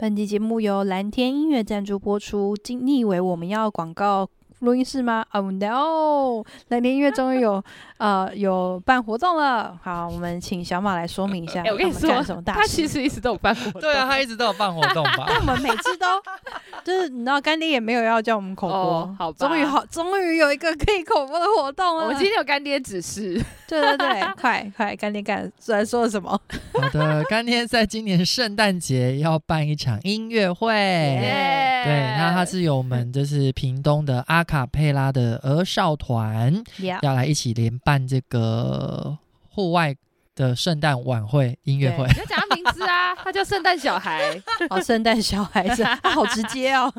本集节目由蓝天音乐赞助播出。经历为我们要广告录音室吗？Oh no！蓝天音乐终于有呃有办活动了。好，我们请小马来说明一下。欸、我跟你说什么，他其实一直都有办活动。对啊，他一直都有办活动吧？但我们每次都就是你知道，干爹也没有要叫我们口播。哦、好吧，终于好，终于有一个可以口播的活动了。我们今天有干爹指示。对对对，快快，干爹干来说了什么？好的，干爹在今年圣诞节要办一场音乐会。对，那他是有我们就是屏东的阿卡佩拉的儿少团!要来一起联办这个户外的圣诞晚会音乐会。你要讲他名字啊，他叫圣诞小孩。哦，圣诞小孩子，他好直接哦。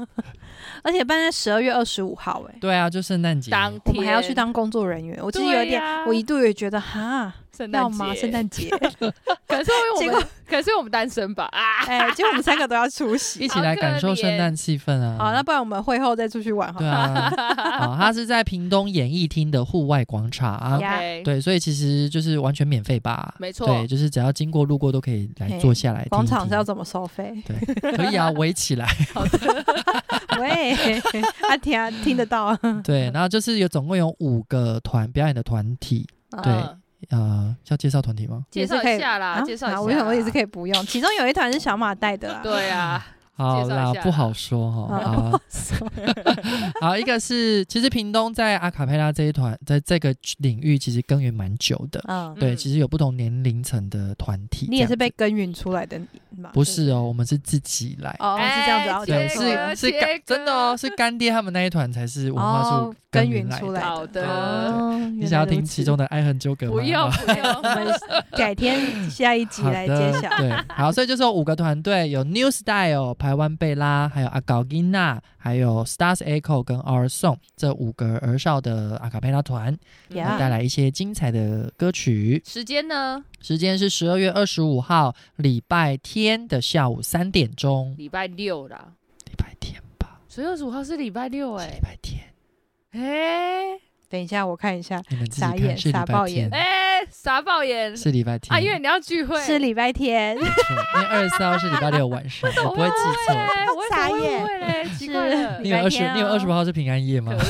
而且办在十二月二十五号，哎，对啊，就圣诞节当天，我们还要去当工作人员。我其实有点，啊、我一度也觉得哈。圣诞节，圣诞节，可是因为我们，可是我们单身吧？啊，哎，结果我们三个都要出席，一起来感受圣诞气氛啊！好，那不然我们会后再出去玩好。对啊，好，他是在屏东演艺厅的户外广场，okay. 对，所以其实就是完全免费吧？没错，对，就是只要经过路过都可以来坐下来。广场是要怎么收费？对，可以啊，围起来。好的，喂，他听啊，听得到。对，然后就是有总共有五个团表演的团体，对。呃，要介绍团体吗？介绍一下啦，啊、介绍一下。我想我也是可以不用，其中有一团是小马带的啦。对啊。好啦，不好说哈。啊，好，一个是其实屏东在阿卡佩拉这一团，在这个领域其实耕耘蛮久的。嗯，对，其实有不同年龄层的团体。你也是被耕耘出来的吗？不是哦，我们是自己来。哦，是这样子。对，是是干真的哦，是干爹他们那一团才是文化处耕耘出来的。好的，你想要听其中的爱恨纠葛吗？不用，不用，我们改天下一集来揭晓。对，好，所以就是有五个团队，有 New Style。台湾贝拉，还有阿高金娜，还有 Stars Echo 跟 Our Song 这五个儿少的阿卡贝拉团，Yeah. 带来一些精彩的歌曲。时间呢？时间是十二月二十五号礼拜天的下午三点钟。礼拜六啦，礼拜天吧？十月二十五号是礼拜六哎、欸，礼拜天。哎、欸。等一下，我看一下。你们自己看，是礼拜天。哎，傻爆眼。是礼拜天啊，因为你要聚会。是礼拜天。因为二十四号是礼拜六晚上，我不会记错。我傻眼。是。你有二十，你有二十八号是平安夜吗？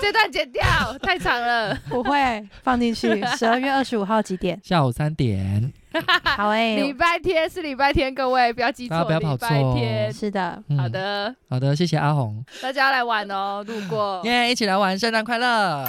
这段剪掉，太长了。不会放进去。十二月二十五号几点？下午三点。好哎，礼拜天是礼拜天，各位不要记错，不要跑错。礼拜天。是的，好的，好的，谢谢阿红，大家来玩哦，路过。耶，一起来玩，圣诞快乐。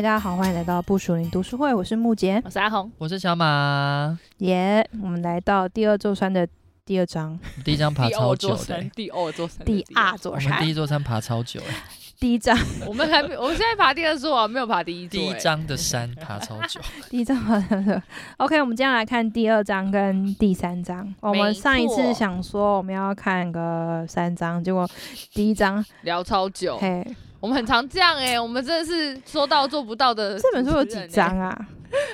嗨，大家好，欢迎来到不属灵读书会，我是木杰，我是阿红，我是小马，耶、yeah，我们来到第二座山的第二章，第一章爬超久的，第二座山，第二座山，我们第一座山爬超久，第一章，我们还没，我们现在爬第二座啊，没有爬第一座，第一章的山爬超久，第一章爬的，OK，我们接下来看第二章跟第三章，我们上一次想说我们要看个三章，结果第一章聊超久，嘿。我们很常这样哎、欸，我们真的是说到做不到的、欸。这本书有几章啊？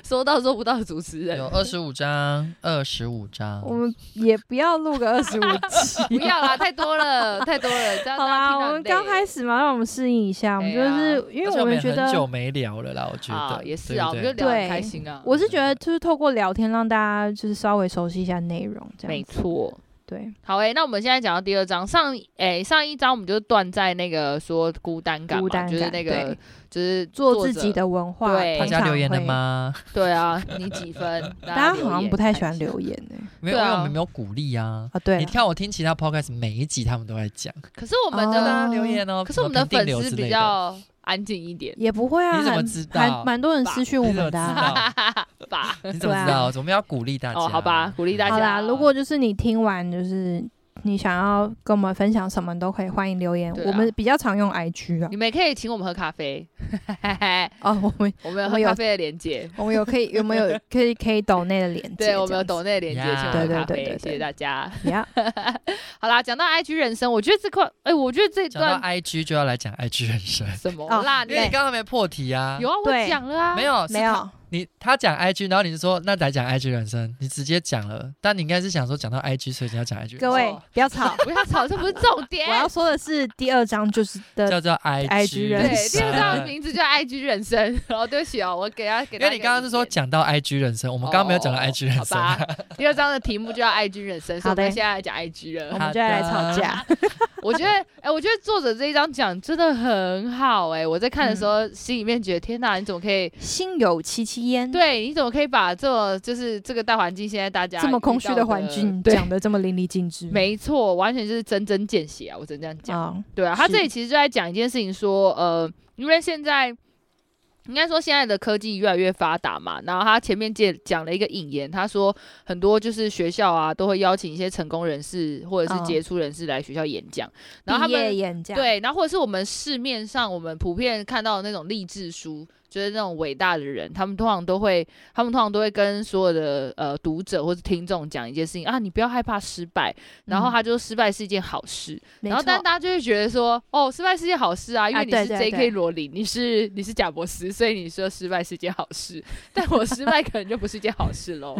说到做不到的主持人有二十五章，二十五章。我们也不要录个二十五集，不要啦，太多了，太多了。好啦，我们刚开始嘛，让我们适应一下。我们就是因为我们觉得很久没聊了啦，我觉得也是啊，我们就聊得开心啊。我是觉得就是透过聊天让大家就是稍微熟悉一下内容，这样没错。对，好诶、欸，那我们现在讲到第二章，上诶、欸、上一章我们就断在那个说孤单感嘛，感就是那个就是做自己的文化。对，大家留言了吗？对啊，你几分？大家好像不太喜欢留言诶、欸，没有，因为我们没有鼓励啊。啊，对，你看我听其他 podcast 每一集他们都在讲，可是我们的留言哦，可是我们的粉丝比较。安静一点也不会啊，你怎么知道？还蛮多人私讯我们的、啊，吧？你怎么知道？我们要鼓励大家、哦，好吧？鼓励大家。好啦，如果就是你听完就是。你想要跟我们分享什么都可以，欢迎留言。啊、我们比较常用 IG 啊，你们也可以请我们喝咖啡。哦，我们 我们有喝咖啡的连接，我们有可以有没有可以 可以抖内的连接？对，我们有抖内的连接，请我们喝咖啡。对对对对对，谢谢大家。好啦，讲到 IG 人生，我觉得这块，哎、欸，我觉得这段 IG 就要来讲 IG 人生。什么啦？因为你刚刚没破题啊。有啊，我讲了啊。没有，没有。你他讲 IG，然后你就说那来讲 IG 人生，你直接讲了，但你应该是想说讲到 IG，所以你要讲 IG。各位不要吵，不要吵，这不是重点。我要说的是第二章就是的叫做 IG 人生，对，第二章的名字叫 IG 人生。然 后对不起哦，我给他给他，因为你刚刚是说讲到 IG 人生，我们刚刚没有讲到 IG 人生。好吧，第二章的题目就叫 IG 人生，所以我们现在来讲 IG 了，我们就要来吵架。我觉得，哎，我觉得作者这一章讲真的很好，哎，我在看的时候心里面觉得天哪，你怎么可以心有戚戚焉？对，你怎么可以把这就是这个大环境，现在大家这么空虚的环境讲得这么淋漓尽致？没错，完全就是针针见血啊！我只能这样讲。对啊，他这里其实就在讲一件事情，说呃，因为现在。应该说，现在的科技越来越发达嘛。然后他前面介讲了一个引言，他说很多就是学校啊都会邀请一些成功人士或者是杰出人士来学校演讲。哦、然后他们演讲对，然后或者是我们市面上我们普遍看到的那种励志书。就是那种伟大的人，他们通常都会，他们通常都会跟所有的呃读者或者听众讲一件事情啊，你不要害怕失败，然后他就失败是一件好事，嗯、然后但大家就会觉得说，哦，失败是件好事啊，因为你是 J.K. 罗琳，你是你是贾伯斯，所以你说失败是件好事，但我失败可能就不是件好事喽，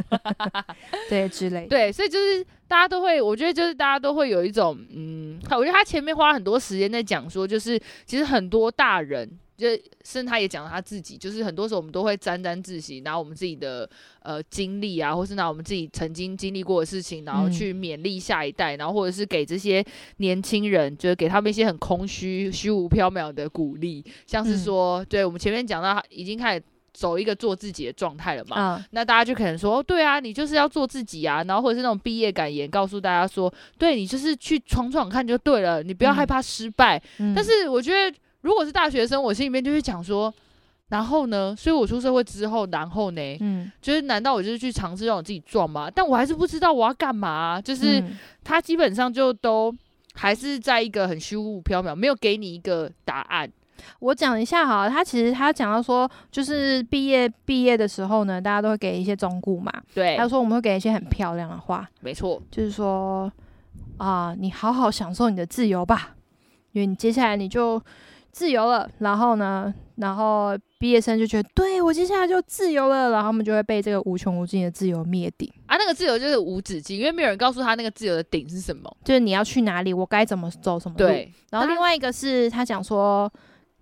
对之类，对，所以就是大家都会，我觉得就是大家都会有一种，嗯，我觉得他前面花了很多时间在讲说，就是其实很多大人。就是甚至他也讲了他自己，就是很多时候我们都会沾沾自喜，拿我们自己的呃经历啊，或是拿我们自己曾经经历过的事情，然后去勉励下一代，然后或者是给这些年轻人，就是给他们一些很空虚、虚无缥缈的鼓励，像是说，对我们前面讲到，已经开始走一个做自己的状态了嘛，那大家就可能说，哦，对啊，你就是要做自己啊，然后或者是那种毕业感言，告诉大家说，对你就是去闯闯看就对了，你不要害怕失败。但是我觉得。如果是大学生，我心里面就会讲说，然后呢？所以我出社会之后，然后呢？嗯，就是难道我就是去尝试让我自己撞吗？但我还是不知道我要干嘛啊。就是他基本上就都还是在一个很虚无缥缈，没有给你一个答案。我讲一下哈，他其实他讲到说，就是毕业毕业的时候呢，大家都会给一些忠告嘛。对，他说我们会给一些很漂亮的话，没错，就是说啊，你好好享受你的自由吧，因为你接下来你就。自由了，然后呢？然后毕业生就觉得，对，我接下来就自由了，然后他们就会被这个无穷无尽的自由灭顶啊！那个自由就是无止境，因为没有人告诉他那个自由的顶是什么，就是你要去哪里，我该怎么走什么路。对。然后另外一个是他讲说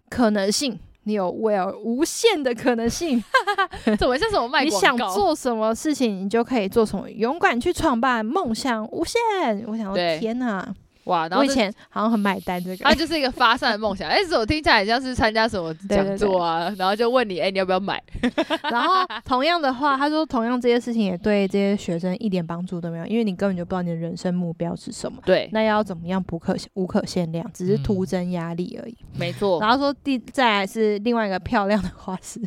可能性，你有 will 无限的可能性，怎么像什么卖？你想做什么事情，你就可以做什么，勇敢去创办，梦想无限。我想说，天哪！哇，然后我以前好像很买单这个，他就是一个发散的梦想。哎、欸，我听起来很像是参加什么讲座啊，然后就问你，哎、欸，你要不要买？然后同样的话，他说同样这些事情也对这些学生一点帮助都没有，因为你根本就不知道你的人生目标是什么。对，那要怎么样不可无可限量，只是徒增压力而已。嗯、没错。然后说第再来是另外一个漂亮的话是，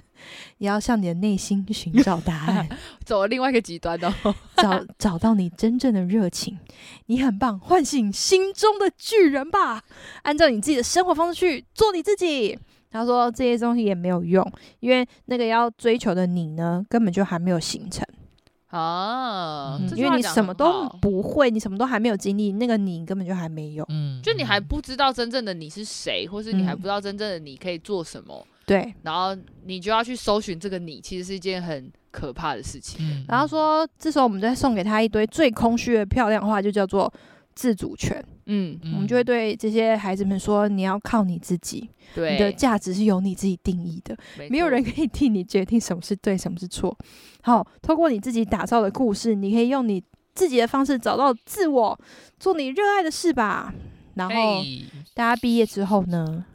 也要向你的内心寻找答 案，走了另外一个极端哦，找找到你真正的热情，你很棒，唤醒心中的巨人吧，按照你自己的生活方式去做你自己。他说这些东西也没有用，因为那个要追求的你呢，根本就还没有形成啊、嗯。因为你什么都不会，你什么都还没有经历，那个你根本就还没有。嗯，就你还不知道真正的你是谁，或是你还不知道真正的你可以做什么。嗯、对，然后你就要去搜寻这个你，其实是一件很可怕的事情。嗯、然后说，这时候我们再送给他一堆最空虚的漂亮话，就叫做。自主权，嗯，我们就会对这些孩子们说：你要靠你自己，对，你的价值是由你自己定义的，没，没有人可以替你决定什么是对，什么是错。好，透过你自己打造的故事，你可以用你自己的方式找到自我，做你热爱的事吧。然后，大家毕业之后呢，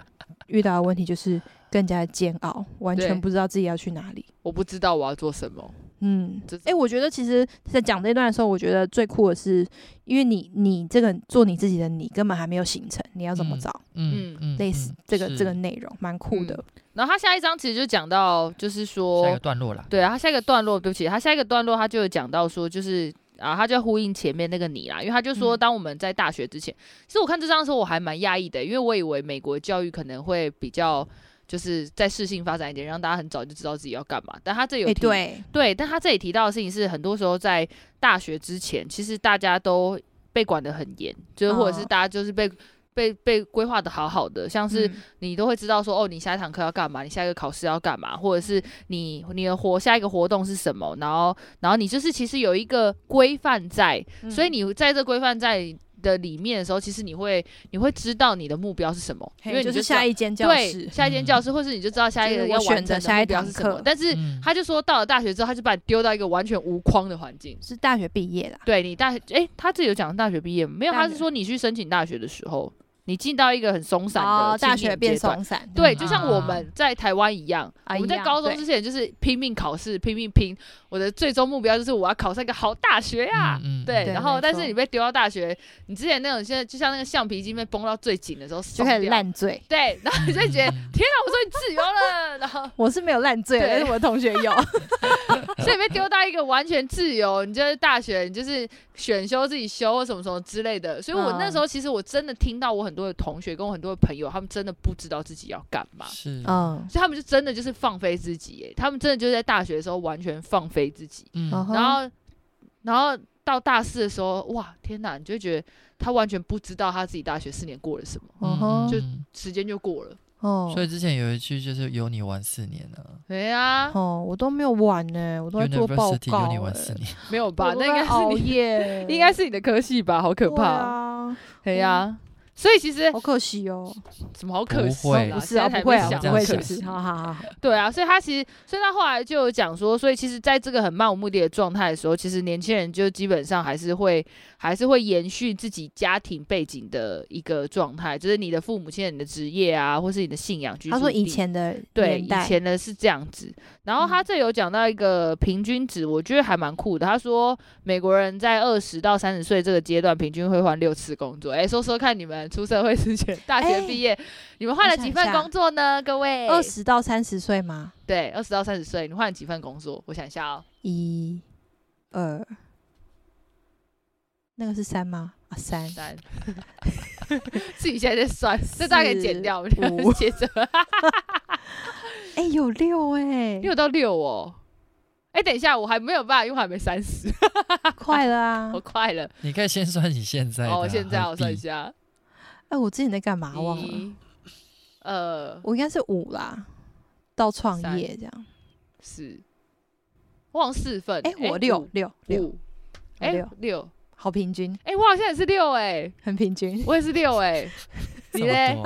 遇到的问题就是更加的煎熬，完全不知道自己要去哪里。我不知道我要做什么。嗯，哎、欸，我觉得其实，在讲这段的时候，我觉得最酷的是，因为你，你这个做你自己的你，根本还没有形成，你要怎么找？嗯嗯，类似这个这个内容，蛮酷的、嗯。然后他下一章其实就讲到，就是说下一个段落了。对啊，他下一个段落，对不起，他下一个段落，他就有讲到说，就是啊，他就要呼应前面那个你啦，因为他就说，当我们在大学之前，嗯、其实我看这张的时候，我还蛮讶异的，因为我以为美国教育可能会比较。就是在适性发展一点，让大家很早就知道自己要干嘛。但他这有提、欸、对。对，但他这里提到的事情是，很多时候在大学之前，其实大家都被管得很严，就是或者是大家就是被被被规划的好好的，像是嗯。你都会知道说，哦，你下一堂课要干嘛，你下一个考试要干嘛，或者是你你的活下一个活动是什么，然后然后你就是其实有一个规范在，嗯所以你在这规范在的里面的时候，其实你会你会知道你的目标是什么，因为你就是下一间教对室，下一间教室，或是你就知道下一个要完成的目标是什么。但是嗯他就说，到了大学之后，他就把你丢到一个完全无框的环境。是大学毕业啦。对你大学，诶，他自己有讲大学毕业没有？他是说你去申请大学的时候，你进到一个很松散哦的，青大学变松散，对，嗯就像我们在台湾一样，啊我们在高中之前就是拼命考试，拼命拼。我的最终目标就是我要考上一个好大学呀、嗯嗯对，然后但是你被丢到大学，你之前那种现在就像那个橡皮筋被绷到最紧的时候，就开始烂。醉。对，然后你就会觉得、嗯天啊，我终于自由了，然后我是没有烂醉，对但是我的同学有。所以被丢到一个完全自由，你就是大学，你就是选修自己修或什么什么之类的。所以我那时候其实我真的听到我很多的同学跟我很多的朋友，他们真的不知道自己要干嘛。是，嗯，所以他们就真的就是放飞自己，哎，他们真的就是在大学的时候完全放飞自己，嗯。然后，然后到大四的时候，哇，天哪，你就觉得他完全不知道他自己大学四年过了什么，嗯就嗯时间就过了。哦。所以之前有一句就是有你玩四年了对呀、哦，我都没有玩呢，我都在做报有你玩欸四年，没有吧？那应该是你，夜，应该是你的科系吧？好可对怕、啊，对呀、所以其实好可惜哦。什么好可惜不会啦不是啊，才不会啊，想会是不是？好好好好，对啊，所以他其实，所以他后来就有讲说，所以其实在这个很漫无目的的状态的时候，其实年轻人就基本上还是会，还是会延续自己家庭背景的一个状态，就是你的父母亲、你的职业啊，或是你的信仰他说以前的对，以，前的是这样子。然后他这有讲到一个平均值，我觉得还蛮酷的。他说美国人在二十到三十岁这个阶段，平均会换六次工作。哎，说说看，你们出社会之前，大学毕业，你们换了几份工作呢？各位，二十到三十岁吗？对，二十到三十岁，你换了几份工作？我想一下哦，一、二，那个是三吗？啊，三。三，自己现在在算，这大概减掉，五接着 哎，有六哎，六到六哦。哎，等一下，我还没有办法，因为我还没三十，快了啊我！快了。你可以先算你现在。哦，现在我算一下，哎，我之前在干嘛？忘了，呃，我应该是五啦，到创业这样。四，我好像四份，哎，我六五六六，五，哎六六，好平均，哎，我好像也是六，哎，很平均。我也是六，哎，你嘞？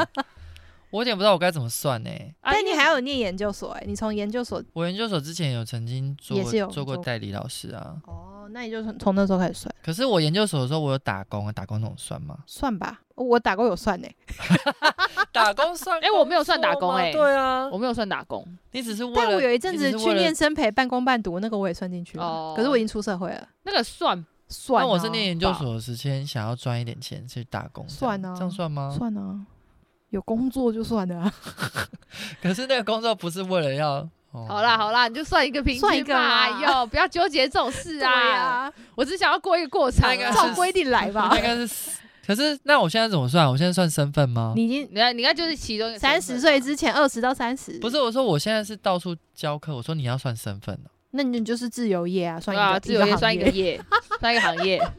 我有点不知道我该怎么算呢。啊但你还有念研究所哎，你从研究所我研究所之前有曾经做也是有做过代理老师啊，哦，那你就从从那时候开始算，可是我研究所的时候我有打工啊，打工那种算吗？算吧。我打工有算呢，打工算 哎我没有算打工哎。对啊，我没有算打工，你只是为了，但我有一阵子去念生培半工半读，那个我也算进去了。哦。可是我已经出社会了，那个算算啊。那我是念研究所的时间，想要赚一点钱去打工，算啊这样算吗？算啊，有工作就算了啊。可是那个工作不是为了要，哦好啦好啦，你就算一个平算一个均吧，啦哟，不要纠结这种事 啊，啊，我只想要过一个过场啊，那应该是照规定来吧。应该是。可是那我现在怎么算？我现在算身份吗？你已经你看你看就是其中三十岁之前，二十到三十，不是，我说我现在是到处教课，我说你要算身份哦。那你就是自由业啊，算一个自由业算一个业业，算一个行业。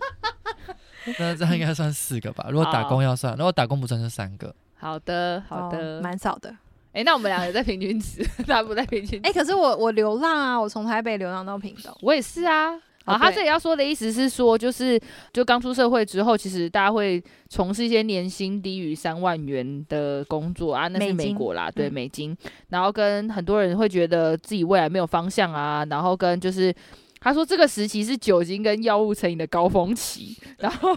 那这样应该算四个吧？如果打工要算，如果打工不算就三个。好的，好的哦。蛮少的。哎，那我们两个在平均值，他不在平均值。哎，可是我我流浪啊，我从台北流浪到屏东。我也是啊。啊，他这里要说的意思是说，就是就刚出社会之后，其实大家会从事一些年薪低于三万元的工作啊，那是美国啦，对嗯。美金。然后跟很多人会觉得自己未来没有方向啊，然后跟就是他说这个时期是酒精跟药物成瘾的高峰期，然后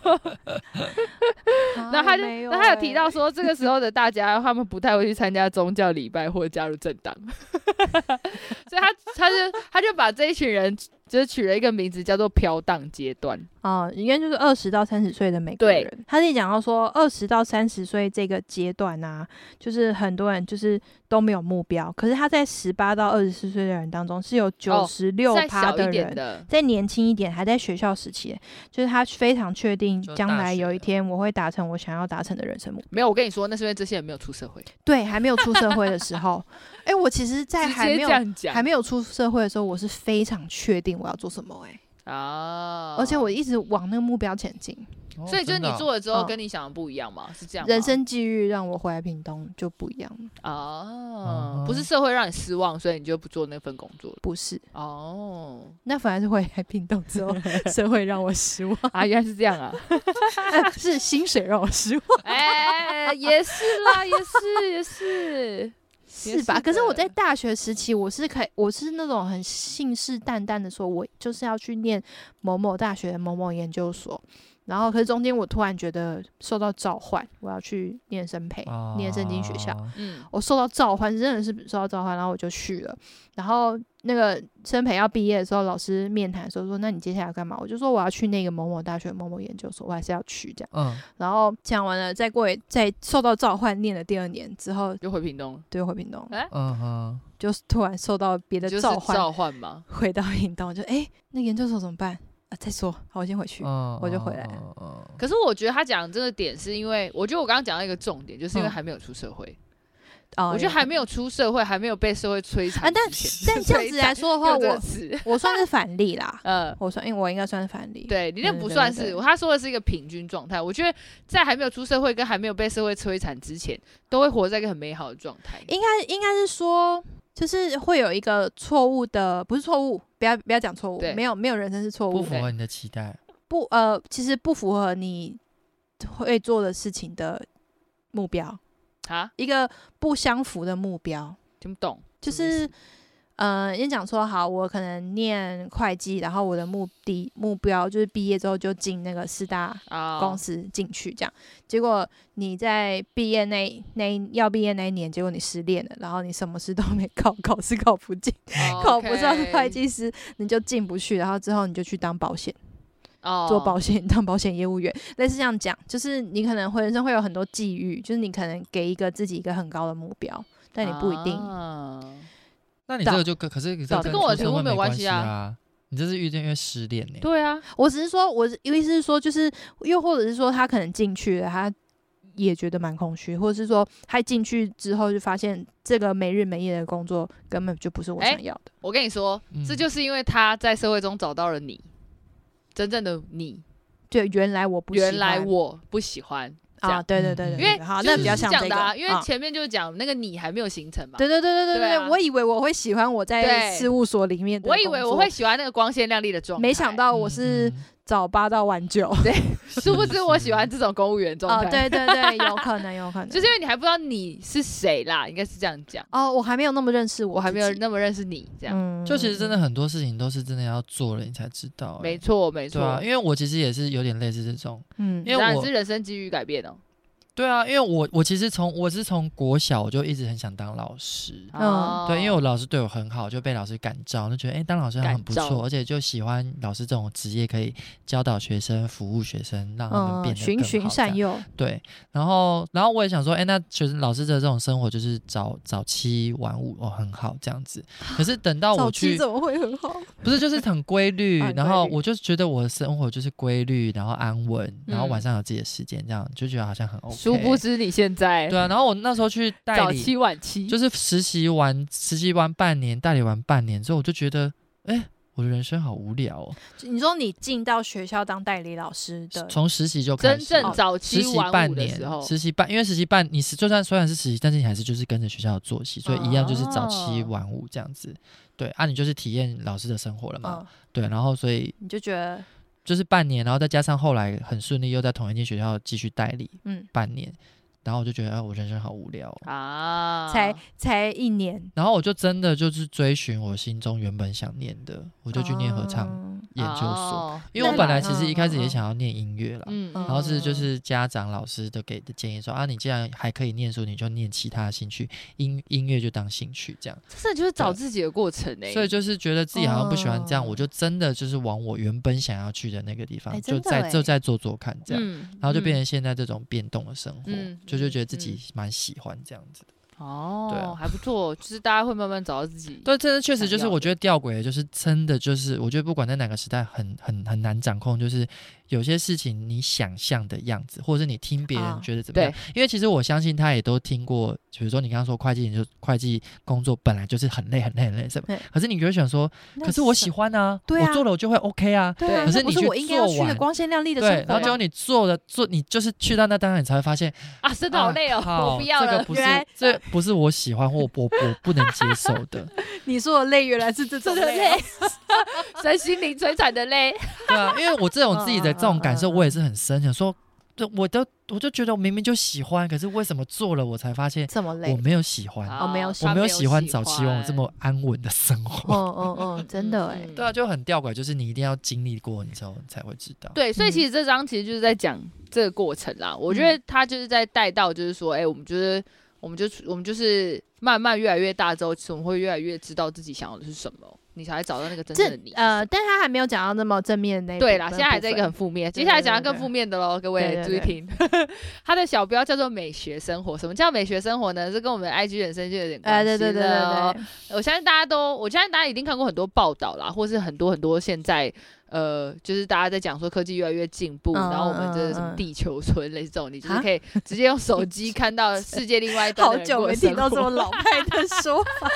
然后他就，没有然后他有提到欸说，这个时候的大家他们不太会去参加宗教礼拜或者加入政党，所以他他就他就把这一群人就是取了一个名字叫做飘荡阶段。哦，应该就是二十到三十岁的美国对人。他自己讲到说，二十到三十岁这个阶段啊，就是很多人就是都没有目标。可是他在十八到二十四岁的人当中，是有九十六趴的人。的，再年轻一点，还在学校时期，就是他非常确定将来有一天我会达成我想要达成的人生目标。没有我跟你说，那是因为这些人没有出社会，对，还没有出社会的时候，哎、我其实，在还没有还没有出社会的时候，我是非常确定我要做什么、欸，哎、啊，而且我一直往那个目标前进。哦所以就是你做了之后嗯跟你想的不一样嘛？是这样？人生际遇让我回来屏东就不一样了，哦嗯，不是社会让你失望，所以你就不做那份工作了。不是，哦，那反而是回来屏东之后，社会让我失望，啊，原来是这样啊！是薪水让我失望，哎，也是啦，也是，也是，是吧？可是我在大学时期，我是可以，我是那种很信誓旦旦的说，我就是要去念某某大学某某研究所。然后，可是中间我突然觉得受到召唤，我要去念生培，哦念圣经学校。嗯，我受到召唤，真的是受到召唤，然后我就去了。然后那个生培要毕业的时候，老师面谈的时候说：“那你接下来要干嘛？”我就说：“我要去那个某某大学某某研究所，我还是要去这样。嗯，”然后讲完了，再过再受到召唤，念了第二年之后，就回屏东了，就回屏东，哎，嗯哼，就是突然受到别的就是召唤，召唤嘛。回到屏东，就哎，那研究所怎么办啊？再说，好，我先回去。嗯，我就回来嗯嗯可是我觉得他讲这个点，是因为我觉得我刚刚讲到一个重点，就是因为嗯还没有出社会。哦我觉得还没有出社会，还没有被社会摧残啊，但但 这样子来说的话，我，我算是反例啦。呃，我算，因为我应该算是反例。对你那不算是，他说的是一个平均状态。我觉得在还没有出社会跟还没有被社会摧残之前，都会活在一个很美好的状态。应该应该是说，就是会有一个错误的，不是错误，不要不要讲错对误，没有没有人生是错误，不符合你的期待，不呃，其实不符合你会做的事情的目标，啊，一个不相符的目标，听不懂，就是什么意思呃，先讲说好，我可能念会计，然后我的目的目标就是毕业之后就进那个四大啊公司进去，这样。结果你在毕业那那要毕业那一年，结果你失恋了，然后你什么事都没考，考试考不进，哦考不上会计师，你就进不去，然后之后你就去当保险，哦做保险，当保险业务员。类似这样讲，就是你可能会人生会有很多际遇，就是你可能给一个自己一个很高的目标，但你不一定。啊那你这个就跟可是可是这跟跟我的题目没有关关系啊啊，你这是遇见因为失恋呢，对啊，我只是说，我意思是说，就是又或者是说，他可能进去了，他也觉得蛮空虚，或者是说，他进去之后就发现这个没日没夜的工作根本就不是我想要的。我跟你说，嗯这就是因为他在社会中找到了你，真正的你。对，原来我不喜欢原来我不喜欢啊，对对对对，嗯因为对好，那比较像这个因为啊前面就是讲那个你还没有形成嘛。对对对对对对啊。我以为我会喜欢我在事务所里面的我以为我会，喜欢那个光鲜亮丽的状态，没想到我是嗯早八到晚九。对 殊不知我喜欢这种公务员状哦，态。对对对，有可能有可能，就是因为你还不知道你是谁啦，应该是这样讲。哦，我还没有那么认识我，我还没有那么认识你，这样。嗯就其实真的很多事情都是真的要做了你才知道欸，没错，没错。对啊，因为我其实也是有点类似这种，嗯因为我当然是人生机遇改变哦。对啊，因为我我其实从我是从国小我就一直很想当老师。对，因为我老师对我很好，就被老师感召，就觉得哎、诶当老师很不错，而且就喜欢老师这种职业，可以教导学生、服务学生，让他们变嗯，得更循循善诱，对，然后然后我也想说，哎，那学生老师的这种生活就是早早七晚五哦，很好这样子。可是等到我去，怎么会很好？不是就是很规律，啊然后我就觉得我的生活就是规律，然后安稳，然后嗯晚上有自己的时间，这样就觉得好像很 OK。殊不知你现在对啊，然后我那时候去代理，早期晚期，就是实习完实习完半年，代理完半年之后，我就觉得，哎，我的人生好无聊哦。你说你进到学校当代理老师的，从实习就开真始了，正早期实习期半年，的时候，实习半，因为实习半，你是就算虽然是实习，但是你还是就是跟着学校的作息，所以一样就是早七哦晚五这样子。对啊，你就是体验老师的生活了嘛。嗯，对，然后所以你就觉得，就是半年，然后再加上后来很顺利，又在同一间学校继续代理嗯，半年，然后我就觉得，哎，我人生好无聊哦、啊，才才一年，然后我就真的就是追寻我心中原本想念的，我就去念合唱哦研究所，哦因为我本来其实一开始也想要念音乐啦。嗯，嗯然后是就是家长老师都给的建议说啊，你既然还可以念书，你就念其他的兴趣，音音乐就当兴趣这样。这就是找自己的过程欸呢。所以就是觉得自己好像不喜欢这样，哦我就真的就是往我原本想要去的那个地方，哎就再真的哎就在做做看这样，嗯，然后就变成成现在这种变动的生活，嗯就就觉得自己蛮喜欢这样子的。哦，对啊还不错，就是大家会慢慢找到自己。对，这确实就是我觉得吊诡，就是真的就是，我觉得不管在哪个时代很，很很很难掌控，就是有些事情你想象的样子，或者是你听别人觉得怎么样。对因为其实我相信他也都听过，比如说你刚刚说会计研究会计工作本来就是很累很累很累什么，可是你就会想说，可是我喜欢啊，对啊我做了我就会 OK 啊。对啊，可是你去是我应该要做完去的光鲜亮丽的生对，然后结果你做了做，你就是去到那当然你才会发现，啊，真的好累哦，我不要了。这个不来这不是我喜欢或我我 我不能接受的，你说的累原来是这种真的累哦，累，身心灵摧残的累。对啊，因为我这种自己的这种感受，我也是很深，想说，对，我都我就觉得我明明就喜欢，可是为什么做了我才发现这么累我。没有喜欢，我没有喜我没有喜喜欢早期望这么安稳的生活。嗯嗯嗯，真的对啊，就很吊诡，就是你一定要经历过，你之后你才会知道。对，所以嗯其实这章其实就是在讲这个过程啦。我觉得他就是在带到，就是说，哎、我们觉得，我们就我们就是慢慢越来越大之后，我们会越来越知道自己想要的是什么，你才会找到那个真正的你。呃，但他还没有讲到那么正面的对啦，现在还在一个很负面，接下来讲到更负面的喽，各位注意听。他的小标叫做“美学生活”，什么叫美学生活呢？这跟我们的 IG 人生就有点关系分哎，对对对对了哦对，我相信大家都，我相信大家一定看过很多报道啦，或是很多很多现在，呃，就是大家在讲说科技越来越进步，嗯然后我们这个什么地球村类似这种，你就是啊可以直接用手机看到世界另外一端好久没听到这么老派的说法，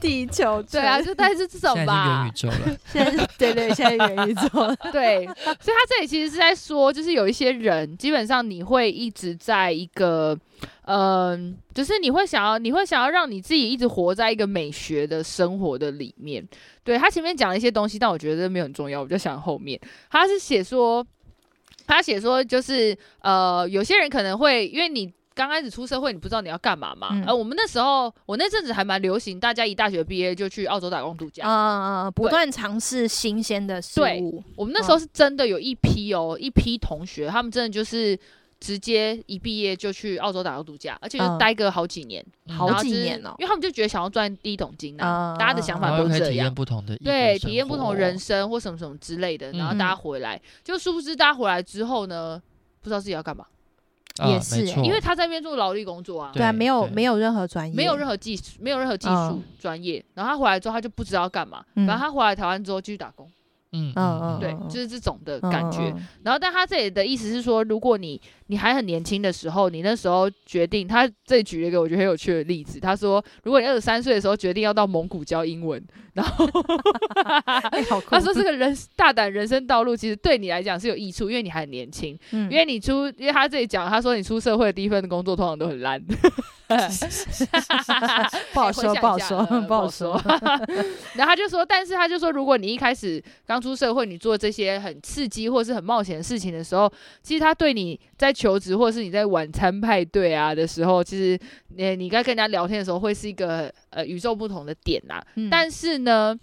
地球 对啊，就大概是这种现在元吧。宇。宙了，现在对对，现在元宇宙了，对，所以他这里其实是在说，就是有一些人，基本上你会一直在一个，嗯、就是你会想要，你会想要让你自己一直活在一个美学的生活的里面。对，他前面讲了一些东西，但我觉得没有很重要，我就想后面他是写说，他写说就是呃，有些人可能会因为你。刚开始出社会，你不知道你要干嘛嘛？嗯而、我们那时候，我那阵子还蛮流行，大家一大学毕业就去澳洲打工度假。啊嗯，不断尝试新鲜的事对物，我们那时候是真的有一批哦，一批同学，他们真的就是直接一毕业就去澳洲打工度假，而且就嗯。待个好几年，嗯。好几年哦。因为他们就觉得想要赚第一桶金啊，嗯大家的想法都这然后又可以体验样。不同的对，体验不同的人生或什么什么之类的，然后嗯大家回来，就殊不知大家回来之后呢，不知道自己要干嘛，啊也是欸。因为他在那边做劳力工作啊，对啊，没有没有任何专业，没有任何技术，没有任何技术嗯。专业，然后他回来之后他就不知道要干嘛，嗯。反正他回来台湾之后继续打工，嗯嗯嗯对，就是这种的感觉。嗯嗯然后，但他这里的意思是说，如果你你还很年轻的时候，你那时候决定，他这里举了一个我觉得很有趣的例子。他说，如果你二十三岁的时候决定要到蒙古教英文，然后 他说这个人大胆人生道路其实对你来讲是有益处，因为你还很年轻，嗯因为你出，因为他这里讲，他说你出社会的第一份工作通常都很烂。不好说，不好说，呃不好说。然后他就说，但是他就说，如果你一开始刚出社会，你做这些很刺激或是很冒险的事情的时候，其实他对你在求职或是你在晚餐派对啊的时候，其实你你该跟人家聊天的时候，会是一个呃与众不同的点啦。嗯但是呢，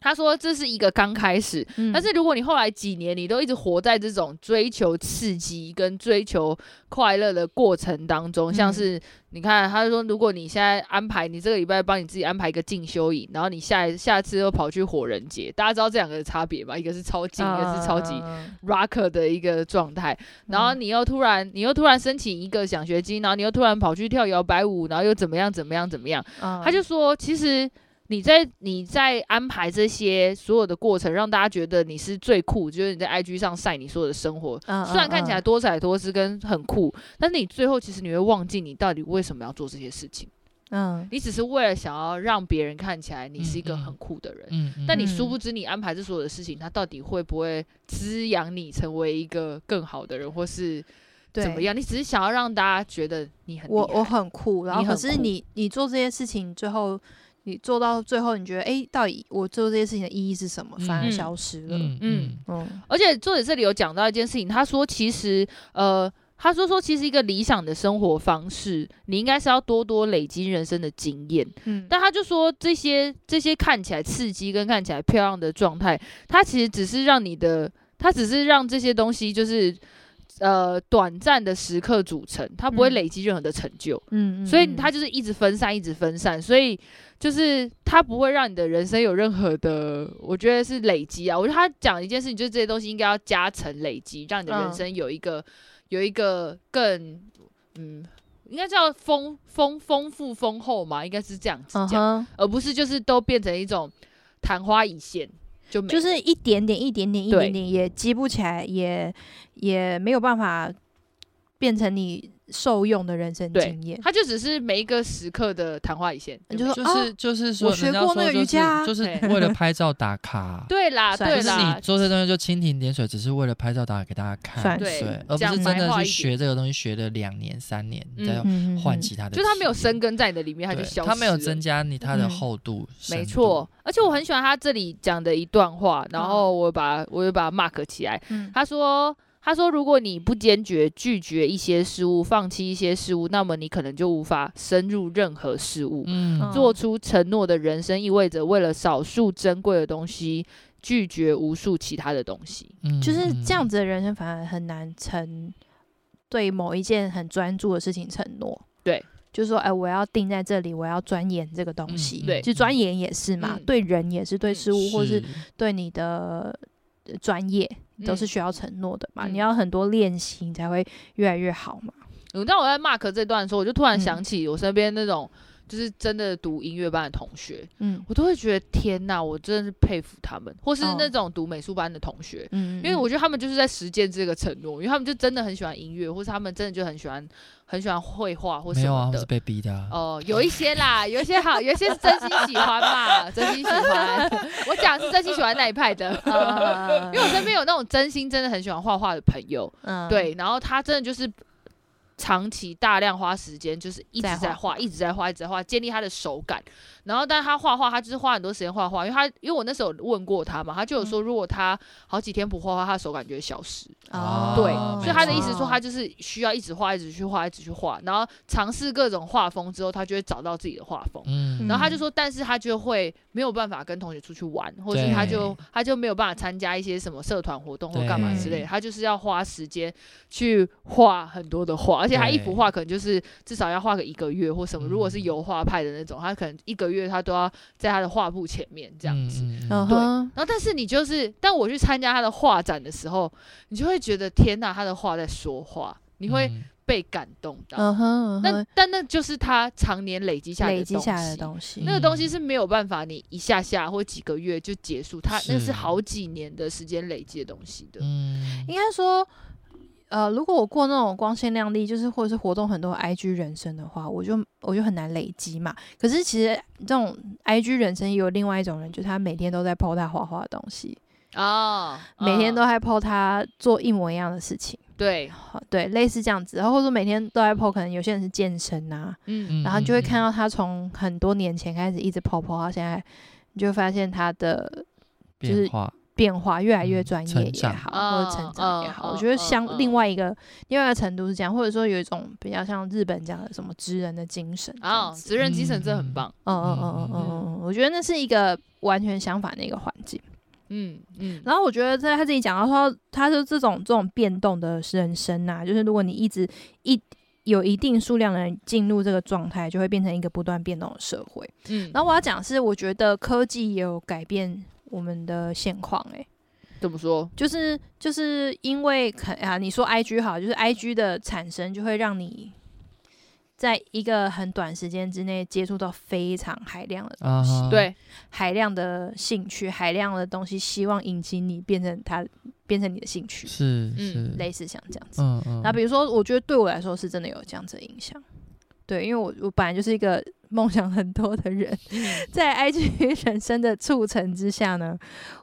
他说这是一个刚开始，嗯但是如果你后来几年你都一直活在这种追求刺激跟追求快乐的过程当中，嗯像是你看，他就说，如果你现在安排你这个礼拜帮你自己安排一个进修营，然后你下一下次又跑去火人节，大家知道这两个的差别吧？一个是超近，一个是超级嗯 rocker 的一个状态，然后你又突然你又突然申请一个奖学金，然后你又突然跑去跳摇摆舞，然后又怎么样怎么样怎么样。嗯他就说，其实你在你在安排这些所有的过程，让大家觉得你是最酷，就是你在 IG 上晒你所有的生活，嗯虽然看起来嗯多彩多姿跟很酷，但是你最后其实你会忘记你到底为什么要做这些事情，嗯你只是为了想要让别人看起来你是一个很酷的人。嗯，嗯但你嗯殊不知，你安排这所有的事情，它到底会不会滋养你成为一个更好的人，或是怎么样？你只是想要让大家觉得你很我我很酷，然后你很酷可是你你做这些事情，最后你做到最后，你觉得哎、诶到底我做这些事情的意义是什么？反而嗯消失了。嗯嗯嗯嗯而且作者这里有讲到一件事情，他说其实呃，他说说其实一个理想的生活方式，你应该是要多多累积人生的经验。嗯但他就说这些这些看起来刺激跟看起来漂亮的状态，它其实只是让你的，它只是让这些东西就是呃短暂的时刻组成，它不会嗯。累积任何的成就。嗯。嗯所以它就是一直分散，一直分散，所以就是它不会让你的人生有任何的，我觉得是累积啊。我觉得他讲一件事情，就是这些东西应该要加成累积，让你的人嗯。生有一个、有一个更嗯应该叫丰丰丰富丰厚嘛，应该是这样子讲，而不是就是都变成一种昙花一现，就就是一点点一点点一点点也积不起来，也也没有办法变成你。受用的人生经验，他就只是每一个时刻的昙花一现，你就说就是就是说，我学过那个瑜伽，就是 为了拍照打卡。对啦，对啦，你做这东西就蜻蜓点水，只是为了拍照打卡给大家看，对，而不是真的去学这个东西，学了两年三年再换其他的。就他没有生根在你的里面，他就消失。他没有增加你他的厚度。没错，而且我很喜欢他这里讲的一段话，然后我把我又把它 mark 起来。他说。他说：“如果你不坚决拒绝一些事物，放弃一些事物，那么你可能就无法深入任何事物。嗯，做出承诺的人生意味着为了少数珍贵的东西，拒绝无数其他的东西。嗯，就是这样子的人生，反而很难承对某一件很专注的事情承诺。对，就是说，哎，我要定在这里，我要钻研这个东西。对，就钻研也是嘛，对人也是，对事物或是对你的专业。”都是需要承诺的嘛，嗯、你要很多练习，你才会越来越好嘛。你知道我在 mark 这段的时候，我就突然想起我身边那种。就是真的读音乐班的同学，嗯，我都会觉得天哪，我真的是佩服他们，或是那种读美术班的同学，嗯，因为我觉得他们就是在实践这个承诺，因为他们就真的很喜欢音乐，或是他们真的就很喜欢很喜欢绘画或什么的。没有啊，是被逼的。哦，有一些啦，有一些好，有一些是真心喜欢嘛，真心喜欢。我讲是真心喜欢那一派的，因为我身边有那种真心真的很喜欢画画的朋友，嗯，对，然后他真的就是。长期大量花时间，就是一直在画，一直在画，一直在画，建立他的手感。然后，但他画画，他就是花很多时间画画，因为他，因为我那时候问过他嘛，他就有说，如果他好几天不画画，他的手感就会消失。哦，对，所以他的意思说，他就是需要一直画，一直去画，一直去画，然后尝试各种画风之后，他就会找到自己的画风。嗯，然后他就说，但是他就会没有办法跟同学出去玩，或是他就他就没有办法参加一些什么社团活动或干嘛之类的，他就是要花时间去画很多的画，而且他一幅画可能就是至少要画个一个月或什么。如果是油画派的那种，他可能一个月。月他都要在他的画布前面这样子，嗯嗯、对。然后，但是你就是，但我去参加他的画展的时候，你就会觉得天呐，他的画在说话，你会被感动到。嗯哼，那但那就是他常年累积下来的东西，累积下的东西，那个东西是没有办法你一下下或几个月就结束，他那是好几年的时间累积的东西的。嗯，应该说。呃，如果我过那种光鲜亮丽，就是或者是活动很多 IG 人生的话，我就我就很难累积嘛。可是其实这种 IG 人生也有另外一种人，就是他每天都在 po 他画画的东西啊，哦、每天都在 po 他做一模一样的事情。对，对，类似这样子。然后或者说每天都在 po，可能有些人是健身啊，嗯，然后就会看到他从很多年前开始一直 po po 到现在，你就发现他的就是变化。越来越专业也好，嗯、或者成长也好，嗯、我觉得像另外一个、嗯、另外一个程度是这样，或者说有一种比较像日本讲的什么职人的精神啊，职人精神真的很棒。嗯嗯嗯嗯嗯嗯，我觉得那是一个完全相反的一个环境。嗯嗯，然后我觉得在他自己讲到说，他说这种这种变动的人生啊，就是如果你一直一有一定数量的人进入这个状态，就会变成一个不断变动的社会。嗯，然后我要讲的是，我觉得科技也有改变。我们的现况，哎，怎么说？就是就是因为可啊，你说 I G 好，就是 I G 的产生就会让你在一个很短时间之内接触到非常海量的东西，对、uh huh. 海量的兴趣，海量的东西，希望引起你变成它，变成你的兴趣，是是、嗯、类似像这样子。嗯嗯。那比如说，我觉得对我来说是真的有这样子的影响，对，因为我我本来就是一个。梦想很多的人，在 IG 人生的促成之下呢，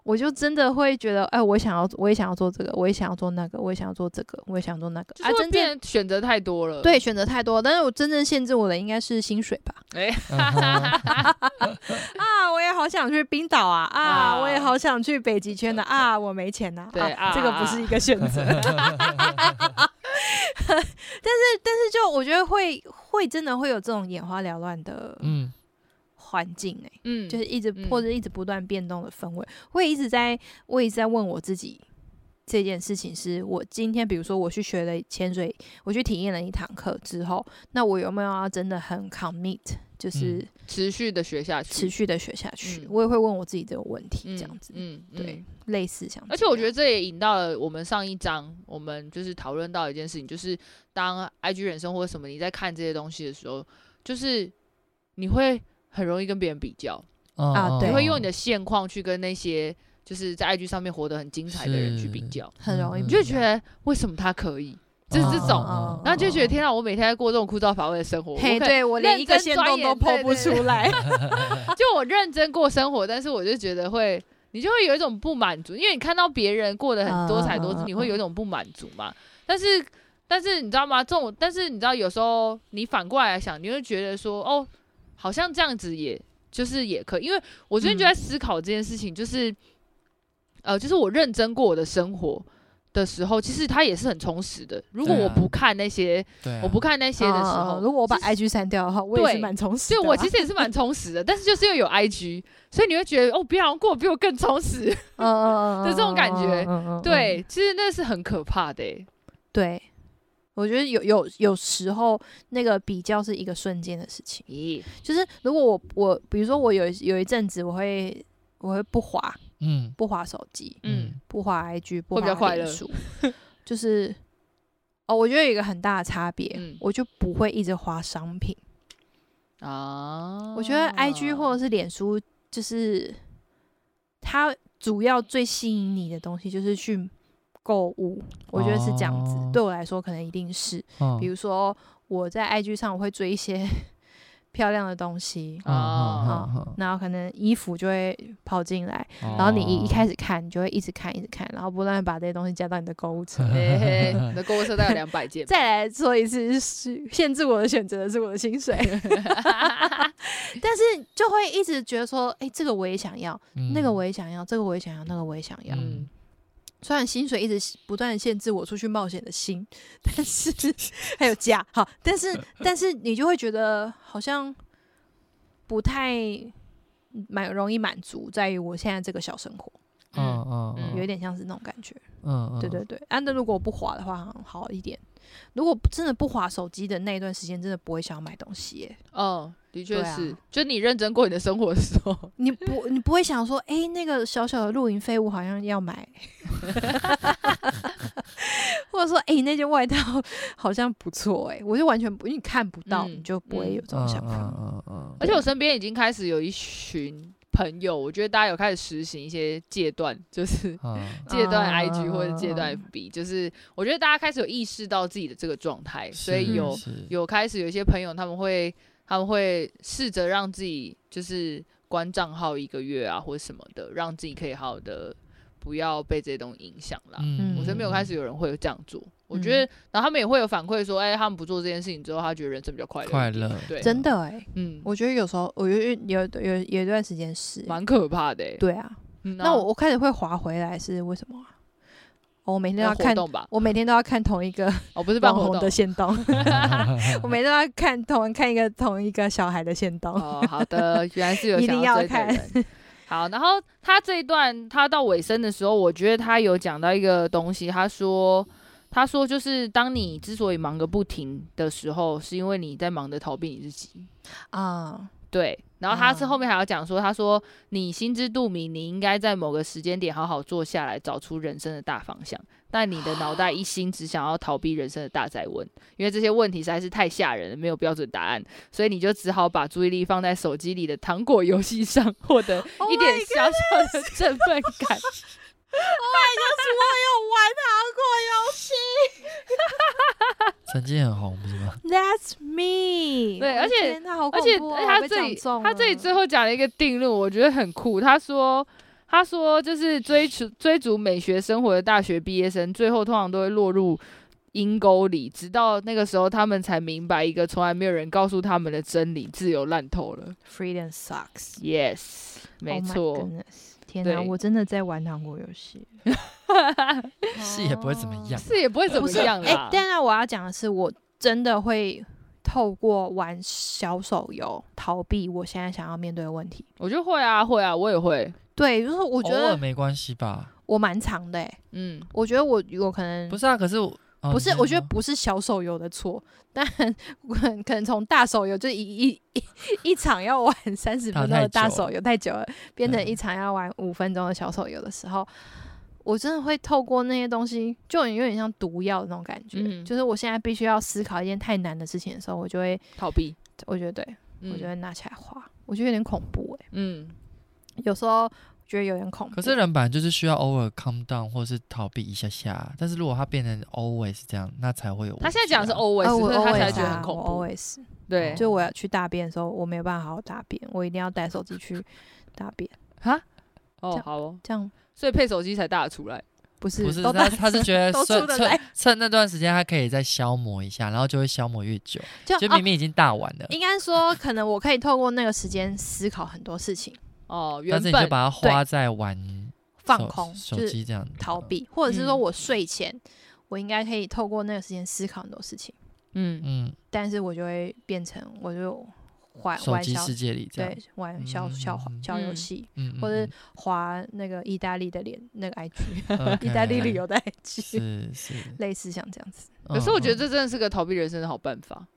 我就真的会觉得，哎，我想要，我也想要做这个，我也想要做那个，我也想要做这个，我也想要做那个。啊，真正选择太多了，对，选择太多。但是我真正限制我的应该是薪水吧？哎，啊，我也好想去冰岛啊！啊，我也好想去北极圈的啊！我没钱呐，对，这个不是一个选择。但是，但是，就我觉得会会真的会有这种眼花缭乱的环境哎，嗯，就是一直或者一直不断变动的氛围，会一直在，我一直在问我自己这件事情：是我今天，比如说我去学了潜水，我去体验了一堂课之后，那我有没有要真的很 commit？就是嗯持续的学下去，持续的学下去。嗯我也会问我自己这个问题，这样子，嗯，嗯对，嗯类似像这样。而且我觉得这也引到了我们上一章，我们就是讨论到一件事情，就是当 IG 人生或者什么你在看这些东西的时候，就是你会很容易跟别人比较，啊对你会用你的现况去跟那些就是在 IG 上面活得很精彩的人去比较，很容易你就觉得为什么他可以，就是这种，嗯然后就觉得天啊，我每天在过这种枯燥乏味的生活，嘿，我可对我连一个线动都剖不出来。就我认真过生活，但是我就觉得会，你就会有一种不满足，因为你看到别人过得很多彩多姿，嗯你会有一种不满足嘛。但是，但是你知道吗？这种，但是你知道，有时候你反过来想，你会觉得说，哦，好像这样子也，就是也可以。因为我最近就在思考这件事情，就是，呃，就是我认真过我的生活的时候，其实它也是很充实的。如果我不看那些，对啊，我不看那些的时候，嗯如果我把 IG 删掉的话，我也是蛮充实的啊。所以我其实也是蛮充实的，但是就是因为有 IG，所以你会觉得哦，别人过得比我更充实。嗯嗯 嗯的这种感觉对，其实那是很可怕的欸。对，我觉得有有有时候那个比较是一个瞬间的事情，咦，就是如果我我比如说我有有一阵子我会我会不滑嗯。不划手机，嗯。不划 IG，不滑会比较快书，就是哦，我觉得有一个很大的差别，嗯。我就不会一直划商品。啊，我觉得 IG 或者是脸书，就是它主要最吸引你的东西就是去购物，我觉得是这样子。哦。对我来说，可能一定是，嗯。比如说我在 IG 上我会追一些漂亮的东西，嗯啊嗯嗯然后可能衣服就会跑进来，嗯然后你一一开始始看，你就会一直看，一直看，然后不断把这些东西加到你的购物车。嘿嘿，你的购物车大概两百件，再来说一次，是限制我的选择的是我的薪水，但是就会一直觉得说，哎、这个我也想要，那个我也想要，这个我也想要，那个我也想要。嗯，虽然薪水一直不断限制我出去冒险的心，但是还有家好，但是 但是你就会觉得好像不太蛮容易满足，在于我现在这个小生活，嗯嗯嗯有一点像是那种感觉。嗯对对对，啊，德如果我不滑的话，好好一点。如果真的不划手机的那一段时间，真的不会想要买东西耶。哦，的确是，就你认真过你的生活的时候，你不，你不会想说，哎、那个小小的露营废物好像要买，或者说，哎、那件外套 好像不错，哎，我就完全不，因为你看不到，嗯你就不会有这种想法。嗯嗯嗯而且我身边已经开始有一群朋友，我觉得大家有开始实行一些戒断，就是嗯。戒断啊。IG 或者戒断 FB，就是我觉得大家开始有意识到自己的这个状态，所以有有开始有一些朋友他们会他们会试着让自己就是关账号一个月啊或者什么的，让自己可以好好的不要被这些东西影响啦。嗯。我身边有开始有人会有这样做，我觉得，然后他们也会有反馈说，哎、他们不做这件事情之后，他觉得人生比较快乐，快乐对，真的哎，嗯，我觉得有时候，我觉得有有有有一段时间是，蛮可怕的、欸。对啊。嗯那我我开始会滑回来是为什么啊？哦我每天都要要看？我每天都要看同一个哦，不是网红的线动 我每天都要看同看一个同一个小孩的线动。哦，好的，原来是有 一想定要看。好，然后他这一段他到尾声的时候，我觉得他有讲到一个东西，他说。他说：“就是当你之所以忙个不停的时候，是因为你在忙着逃避你自己。啊，对，然后他是啊后面还要讲说，他说你心知肚明，你应该在某个时间点好好坐下来，找出人生的大方向。但你的脑袋一心只想要逃避人生的大灾问，因为这些问题实在是太吓人了，没有标准答案，所以你就只好把注意力放在手机里的糖果游戏上，获得 Oh 一点小小的 振奋感。就是我有玩糖果游戏 曾经很红，不是吗？，That's me。对而且他好而且恐怖哦而且他被这里他这里最后讲了一个定论，我觉得很酷。他说他说就是追逐追逐美学生活的大学毕业生，最后通常都会落入阴沟里，直到那个时候他们才明白一个从来没有人告诉他们的真理：自由烂透了。Freedom sucks。Yes，没 Oh 错。天哪，对我真的在玩糖果游戏，是也不会怎么样。是也不会怎么样啦。但是我要讲的是，我真的会透过玩小手游逃避我现在想要面对的问题。我觉得会啊，会啊，我也会。对，就是我觉得没关系吧？我蛮长的、欸，嗯，我觉得我我可能不是啊，可是我哦不是，我觉得不是小手游的错，但 可能从大手游就一一一一场要玩 三十分钟的大手游太久了，变成一场要玩五分钟的小手游的时候，我真的会透过那些东西，就有点像毒药的那种感觉。嗯就是我现在必须要思考一件太难的事情的时候，我就会逃避。我觉得对，嗯我觉得拿起来滑，我觉得有点恐怖哎、嗯，有时候觉得有点恐怖。可是人本来就是需要偶尔 calm down 或是逃避一下下，但是如果他变成 always 这样，那才会有啊、他现在讲的是 always，、啊，我所以他才觉得啊很恐怖。我 always 对，就我要去大便的时候，我没有办法好好大便，我一定要带手机去大便，哈，哦好哦，这样。所以配手机才大得出来。不是不是他他是觉得都趁趁趁那段时间他可以再消磨一下，然后就会消磨越久，就明明已经大完了，应该说，可能我可以透过那个时间思考很多事情，哦，原但是你就本把它花在玩放空，手就是机这样逃。避，或者是说嗯我睡前，我应该可以透过那个时间思考很多事情，嗯嗯，但是我就会变成我就玩手机世界里这样，对玩小小嗯小游戏，嗯，或者嗯滑那个意大利的脸那个 IG，嗯 意大利旅游的 IG，是是，类似像这样子。可是我觉得嗯这真的是个逃避人生的好办法，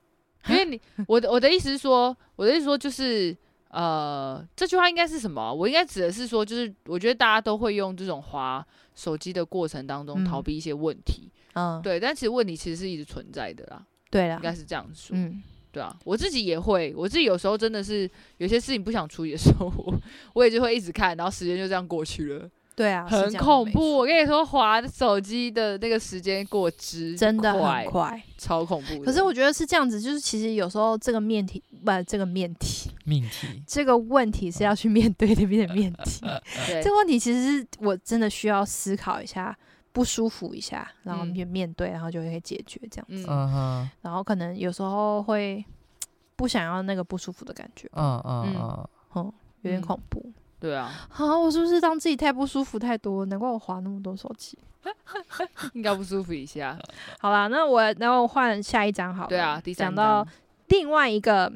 因为你我的我的意思是说，我的意思说就是呃，这句话应该是什么啊、我应该指的是说，就是我觉得大家都会用这种滑手机的过程当中嗯。逃避一些问题，嗯，对，但其实问题其实是一直存在的啦，对啦应，该是这样说，嗯，对啊，我自己也会，我自己有时候真的是有些事情不想处理的时候，我我也就会一直看，然后时间就这样过去了，对啊，很恐怖。我跟你说，滑手机的那个时间过之真的快很快。超恐怖。可是我觉得是这样子，就是其实有时候这个面题不，这个面题，命题，这个问题是要去面对的，变成面题。对这个问题其实是我真的需要思考一下，不舒服一下，然后去面面对，然后就可以解决这样子。嗯嗯，然后可能有时候会 不想要那个不舒服的感觉，嗯嗯嗯嗯，嗯，有点嗯恐怖。对啊，啊，我是不是让自己太不舒服太多？难怪我滑那么多手机。应该不舒服一下。好啦，那我那我换下一张好了。对啊，第三讲到另外一个，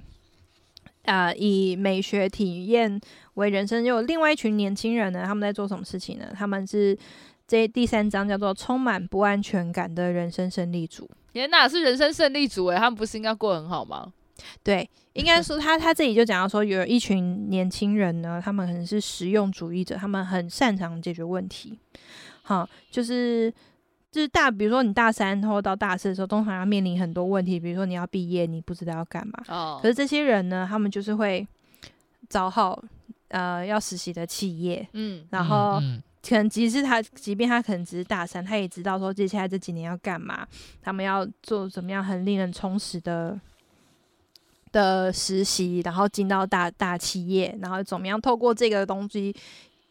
呃，以美学体验为人生，又有另外一群年轻人呢，他们在做什么事情呢？他们是这第三章叫做充满不安全感的人生胜利组。天哪，是人生胜利组诶，他们不是应该过很好吗？对，应该说他他自己就讲到说，有一群年轻人呢，他们可能是实用主义者，他们很擅长解决问题。好，就是就是大，比如说你大三或到大四的时候，通常要面临很多问题，比如说你要毕业，你不知道要干嘛。哦。可，是这些人呢，他们就是会找好呃要实习的企业，嗯，然后嗯。可能即使他，即便他可能只是大三，他也知道说接下来这几年要干嘛，他们要做怎么样很令人充实的的实习，然后进到大大企业，然后怎么样透过这个东西，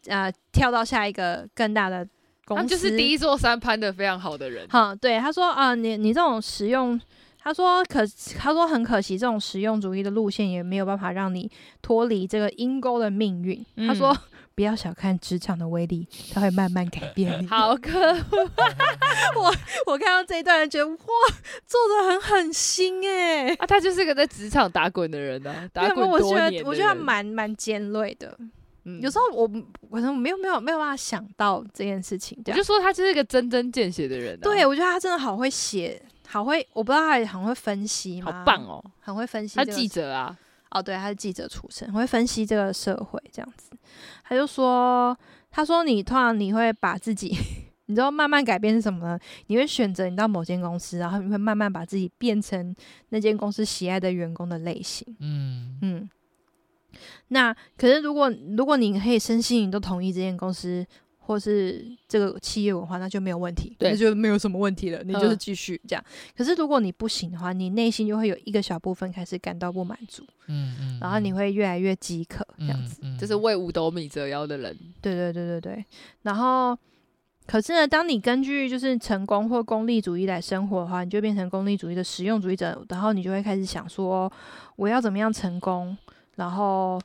呃，跳到下一个更大的公司，他就是第一座山攀的非常好的人。好，对，他说啊、你你这种实用，他说可，他说很可惜，这种实用主义的路线也没有办法让你脱离这个阴沟的命运。嗯他说，不要小看职场的威力，它会慢慢改变你。好可 我我看到这一段，就觉得哇，做的很狠心哎。啊，他就是个在职场打滚的人呢、啊，打滚我觉得我觉得他蛮蛮尖锐的。嗯有时候我可能没有没有没有办法想到这件事情，我就说他就是一个针针见血的人、啊，对，我觉得他真的好会写，好会，我不知道他很会分析好？棒哦，很会分析。记者啊，哦，对，他是记者出身，很会分析这个社会这样子。他就说，他说你通常你会把自己，你知道慢慢改变是什么呢？你会选择你到某间公司，然后你会慢慢把自己变成那间公司喜爱的员工的类型。嗯嗯，那可是如果如果你可以身心你都同意这间公司或是这个企业文化，那就没有问题，对那就没有什么问题了，你就是嗯继续这样。可是如果你不行的话，你内心就会有一个小部分开始感到不满足，嗯嗯，然后你会越来越饥渴这样子。嗯，就是为五斗米折腰的人。对对对对对。然后，可是呢，当你根据就是成功或功利主义来生活的话，你就变成功利主义的实用主义者，然后你就会开始想说，我要怎么样成功，然后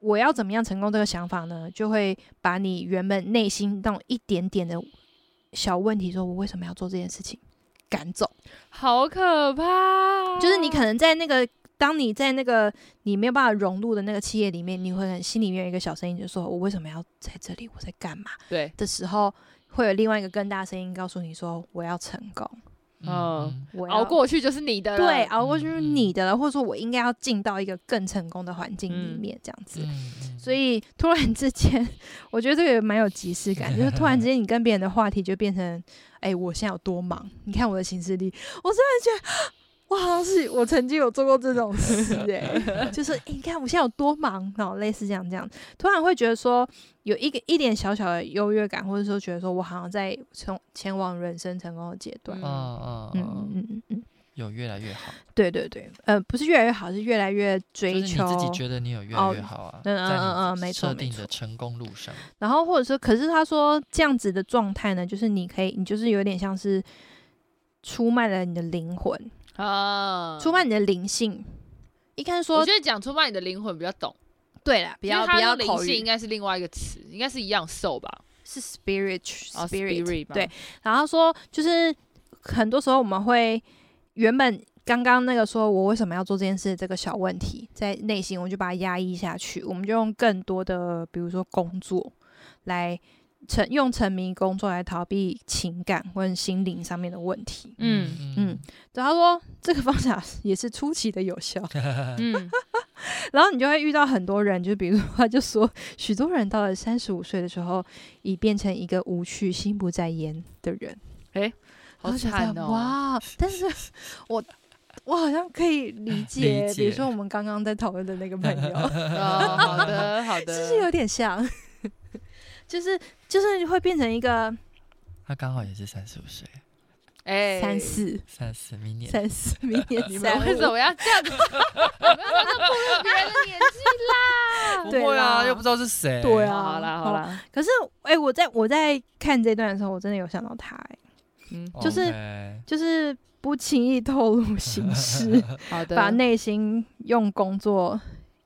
我要怎么样成功这个想法呢，就会把你原本内心那种一点点的小问题，说我为什么要做这件事情，赶走。好可怕！就是你可能在那个，当你在那个你没有办法融入的那个企业里面，你会很心里面有一个小声音，就说我为什么要在这里，我在干嘛？对，的时候，会有另外一个更大声音告诉你说：“我要成功。”嗯，我熬过去就是你的了，对，熬过去就是你的了，或者说我应该要进到一个更成功的环境里面，这样子。嗯所以突然之间，我觉得这个也蛮有即视感，就是突然之间你跟别人的话题就变成，哎、欸，我现在有多忙？你看我的行事历，我突然觉得，我好像是我曾经有做过这种事、欸，哎，就是、欸、你看我现在有多忙，然后类似这样这样，突然会觉得说有一个一点小小的优越感，或者说觉得说我好像在从前往人生成功的阶段，嗯嗯嗯嗯嗯嗯。有越来越好，对对对，呃，不是越来越好，是越来越追求。你自己觉得你有越来越好啊？嗯嗯嗯嗯，没错，设定的成功路上。然后或者说，可是他说这样子的状态呢，就是你可以，你就是有点像是出卖了你的灵魂啊，出卖你的灵性。应该说，我觉得讲出卖你的灵魂比较懂。对啦，比较比较灵性应该是另外一个词，应该是一样受吧？是 spirit spirit、oh, spirit 对。然后说，就是很多时候我们会。原本刚刚那个说我为什么要做这件事这个小问题，在内心我就把它压抑下去，我们就用更多的，比如说工作来沉用沉迷工作来逃避情感或者心灵上面的问题。嗯嗯，然后他说这个方法也是出奇的有效。嗯，然后你就会遇到很多人，就比如说他就说，许多人到了三十五岁的时候，已变成一个无趣、心不在焉的人。诶。好惨哦！哇，但是我我好像可以理解，理解比如说我们刚刚在讨论的那个朋友，哦、好的好的，就是有点像，就是就是会变成一个，他刚好也是三十五岁，哎，三四。三四，明年。三四，明年。你们为什么要这样。子？不要让他步入别人的年纪啦！不会啊，又不知道是谁，对啊，好啦好啦。可是哎、欸，我在我在看这段的时候，我真的有想到他、欸，嗯，就是.就是不轻易透露心事，好的，把内心用工作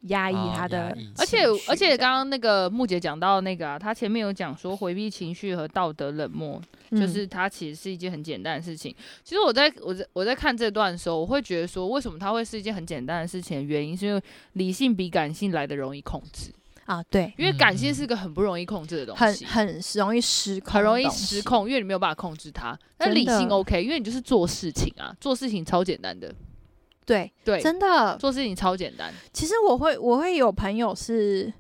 压抑他的、哦，而且而且刚刚那个木姐讲到那个啊，她前面有讲说回避情绪和道德冷漠，嗯，就是它其实是一件很简单的事情。其实我在我在我在看这段的时候，我会觉得说，为什么它会是一件很简单的事情原因，是因为理性比感性来的容易控制。啊，对，因为感性是个很不容易控制的东西，很很容易失控，很容易失控，因为你没有办法控制它。但理性 OK，因为你就是做事情啊，做事情超简单的。对对，真的做事情超简单。其实我会我会有朋友是，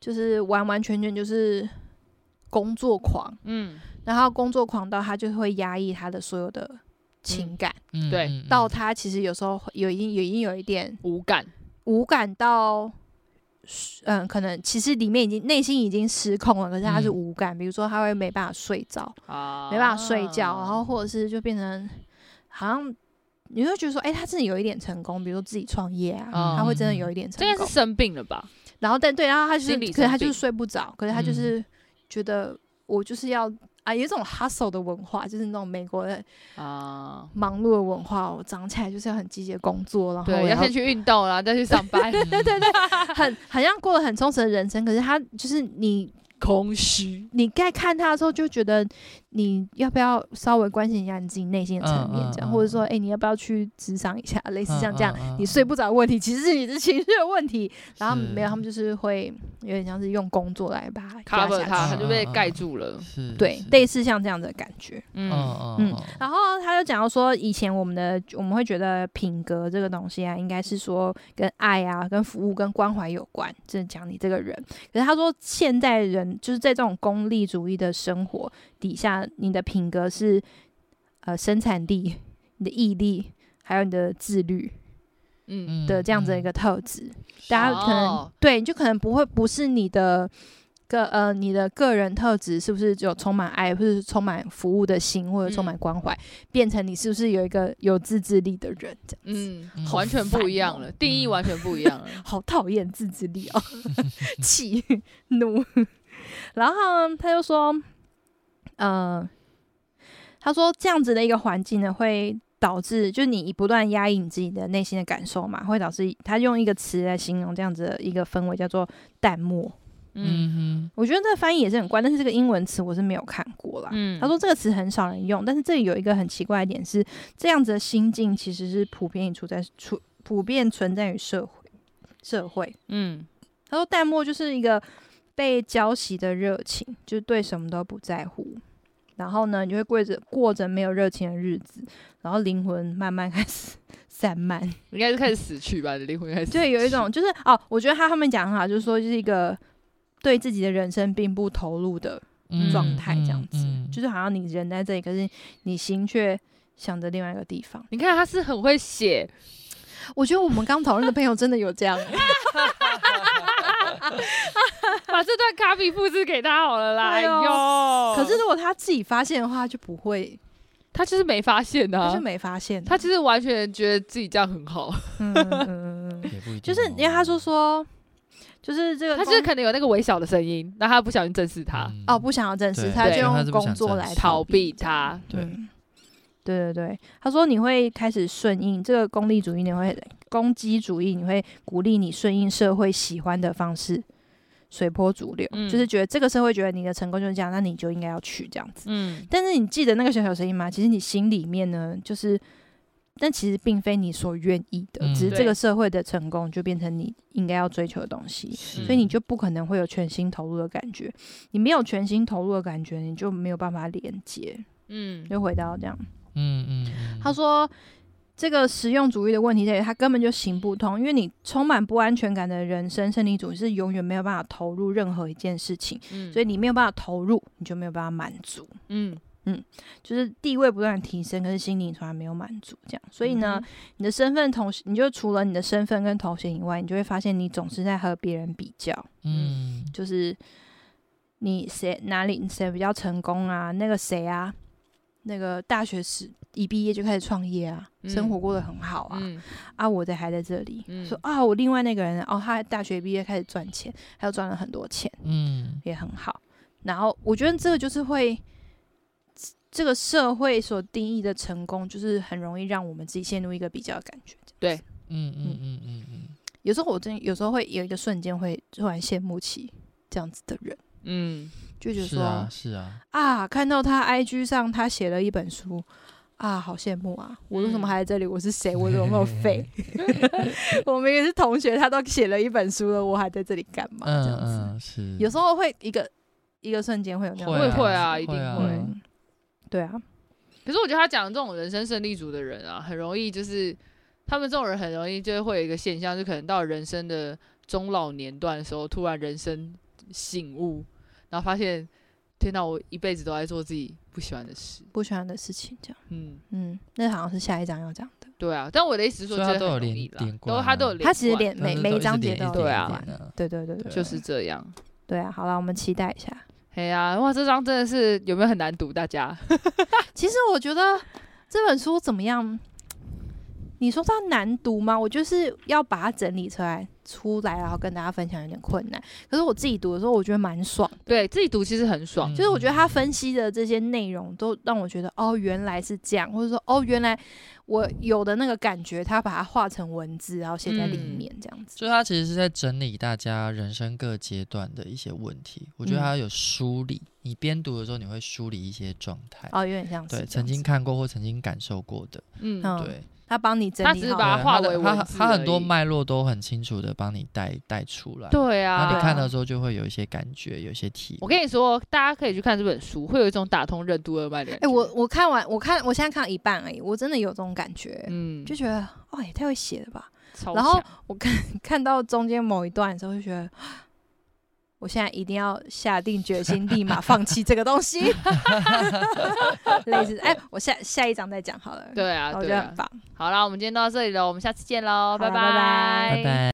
就是完完全全就是工作狂，嗯，然后工作狂到他就会压抑他的所有的情感，嗯、对，到他其实有时候有已经有已经有一点无感，无感到。嗯，可能其实里面已经内心已经失控了，可是他是无感，嗯、比如说他会没办法睡着，啊，没办法睡觉，然后或者是就变成好像你会觉得说，哎、欸，他自己有一点成功，比如说自己创业啊、嗯，他会真的有一点成功，这个是生病了吧？然后但对，然后他就是，可是他就是睡不着，可是他就是觉得我就是要。啊，有一种 hustle 的文化，就是那种美国的啊忙碌的文化。我长起来就是要很积极的工作，然后要，要先去运动，然后再去上班。对对对对，很好像过了很充实的人生。可是他就是你。空虚，你该看他的时候就觉得你要不要稍微关心一下你自己内心的层面，这样、嗯嗯嗯，或者说，哎、欸，你要不要去咨商一下，类似像这样，嗯嗯嗯、你睡不着的问题，其实是你的情绪的问题。然后没有，他们就是会有点像是用工作来把它 cover 它，它就被盖住了。是，对，类似像这样的感觉。嗯嗯，嗯。然后他就讲到说，以前我们的我们会觉得品格这个东西啊，应该是说跟爱啊、跟服务、跟关怀有关，就是讲你这个人。可是他说，现代人。就是在这种功利主义的生活底下，你的品格是呃生产力、你的毅力，还有你的自律，嗯的这样子的一个特质、嗯。大家可能、哦、对，就可能不会不是你的个呃你的个人特质是不是就充满爱，或者是充满服务的心，或者充满关怀、嗯，变成你是不是有一个有自制力的人？这样嗯，完全不一样了，哦、定义完全不一样了。好讨厌自制力哦，气怒。然后他就说，嗯、呃，他说这样子的一个环境呢，会导致就是你不断压抑你自己的内心的感受嘛，会导致他用一个词来形容这样子的一个氛围，叫做淡漠。嗯哼，我觉得这个翻译也是很怪，但是这个英文词我是没有看过啦。嗯，他说这个词很少人用，但是这里有一个很奇怪的点是，这样子的心境其实是普遍处在处普遍存在于社会社会。嗯，他说淡漠就是一个。被浇熄的热情，就是对什么都不在乎，然后呢，你就会过着过着没有热情的日子，然后灵魂慢慢 开始散漫，应该是开始死去吧？灵魂开始对有一种就是哦，我觉得他他们讲很好，就是说就是一个对自己的人生并不投入的状态，这样子，嗯嗯嗯、就是好像你人在这里，可是你心却想着另外一个地方。你看他是很会写，我觉得我们刚讨论的朋友真的有这样。把这段卡比复制给他好了啦。哎呦，可是如果他自己发现的话，就不会。他就是没发现的，他就没发现。他其实完全觉得自己这样很好。嗯嗯嗯嗯，就是因为他说说，就是这个，他就是可能有那个微小的声音，那他不小心正视他。哦，不想要正视，他就用工作来逃避他。对，对对对。他说你会开始顺应这个功利主义，你会攻击主义，你会鼓励你顺应社会喜欢的方式。随波逐流，嗯、就是觉得这个社会觉得你的成功就是这样，那你就应该要去这样子。嗯，但是你记得那个小小声音吗？其实你心里面呢，就是，但其实并非你所愿意的，嗯、只是这个社会的成功就变成你应该要追求的东西，所以你就不可能会有全心投入的感觉。你没有全心投入的感觉，你就没有办法连接。嗯，又回到这样。嗯嗯，嗯他说。这个实用主义的问题在于，它根本就行不通，因为你充满不安全感的人生胜利组是永远没有办法投入任何一件事情，嗯，所以你没有办法投入，你就没有办法满足，嗯。嗯，就是地位不断提升，可是心灵从来没有满足，这样，所以呢，嗯、你的身份头衔，你就除了你的身份跟头衔以外，你就会发现你总是在和别人比较，嗯，就是你谁哪里谁比较成功啊，那个谁啊。那个大学时一毕业就开始创业啊，嗯、生活过得很好啊，嗯、啊，我的还在这里，嗯、说啊，我另外那个人哦，他大学毕业开始赚钱，他又赚了很多钱，嗯，也很好。然后我觉得这个就是会，这个社会所定义的成功，就是很容易让我们自己陷入一个比较的感觉。对，嗯嗯嗯嗯嗯，有时候我真有时候会有一个瞬间会突然羡慕起这样子的人，嗯。就觉得说是啊，是啊，啊，看到他 IG 上他写了一本书啊，好羡慕啊！我为什么还在这里？我是谁？我怎么那么废？我们也是同学，他都写了一本书了，我还在这里干嘛？这样子，嗯嗯、是有时候会一个一个瞬间会有那样，会会啊，一定会，对啊。可是我觉得他讲的这种人生胜利组的人啊，很容易就是他们这种人很容易就会有一个现象，就可能到人生的中老年段的时候，突然人生醒悟。然后发现，天哪！我一辈子都在做自己不喜欢的事，不喜欢的事情，这样。嗯嗯，那好像是下一章要讲的。对啊，但我的意思是说，他都有连连贯，都他都有连，他其实连每每一章节都有对啊，对对对，就是这样。对啊，好了，我们期待一下。哎呀，哇，这章真的是有没有很难读？大家，其实我觉得这本书怎么样？你说它难读吗？我就是要把它整理出来出来，然后跟大家分享，有点困难。可是我自己读的时候，我觉得蛮爽。对，自己读其实很爽，就是我觉得他分析的这些内容都让我觉得，哦，原来是这样，或者说，哦，原来我有的那个感觉，他把它画成文字，然后写在里面，这样子。所以他其实是在整理大家人生各阶段的一些问题。我觉得他有梳理，嗯、你边读的时候，你会梳理一些状态。哦，有点像是对曾经看过或曾经感受过的。嗯，对。他帮你整理好，他只是把它画为文字，他很多脉络都很清楚的帮你带带出来。对啊，然后你看的时候就会有一些感觉，有一些体。我跟你说，大家可以去看这本书，会有一种打通任督二脉的感觉。哎，我我看完，我看我现在看了一半而已，我真的有这种感觉，嗯，就觉得哦，也太会写了吧。然后我看 看到中间某一段的时候，就觉得。我现在一定要下定决心，立马放弃这个东西。类似，哎，我下下一章再讲好了。对啊，我觉得很棒。好啦，我们今天到这里了，我们下次见喽，拜拜，拜拜。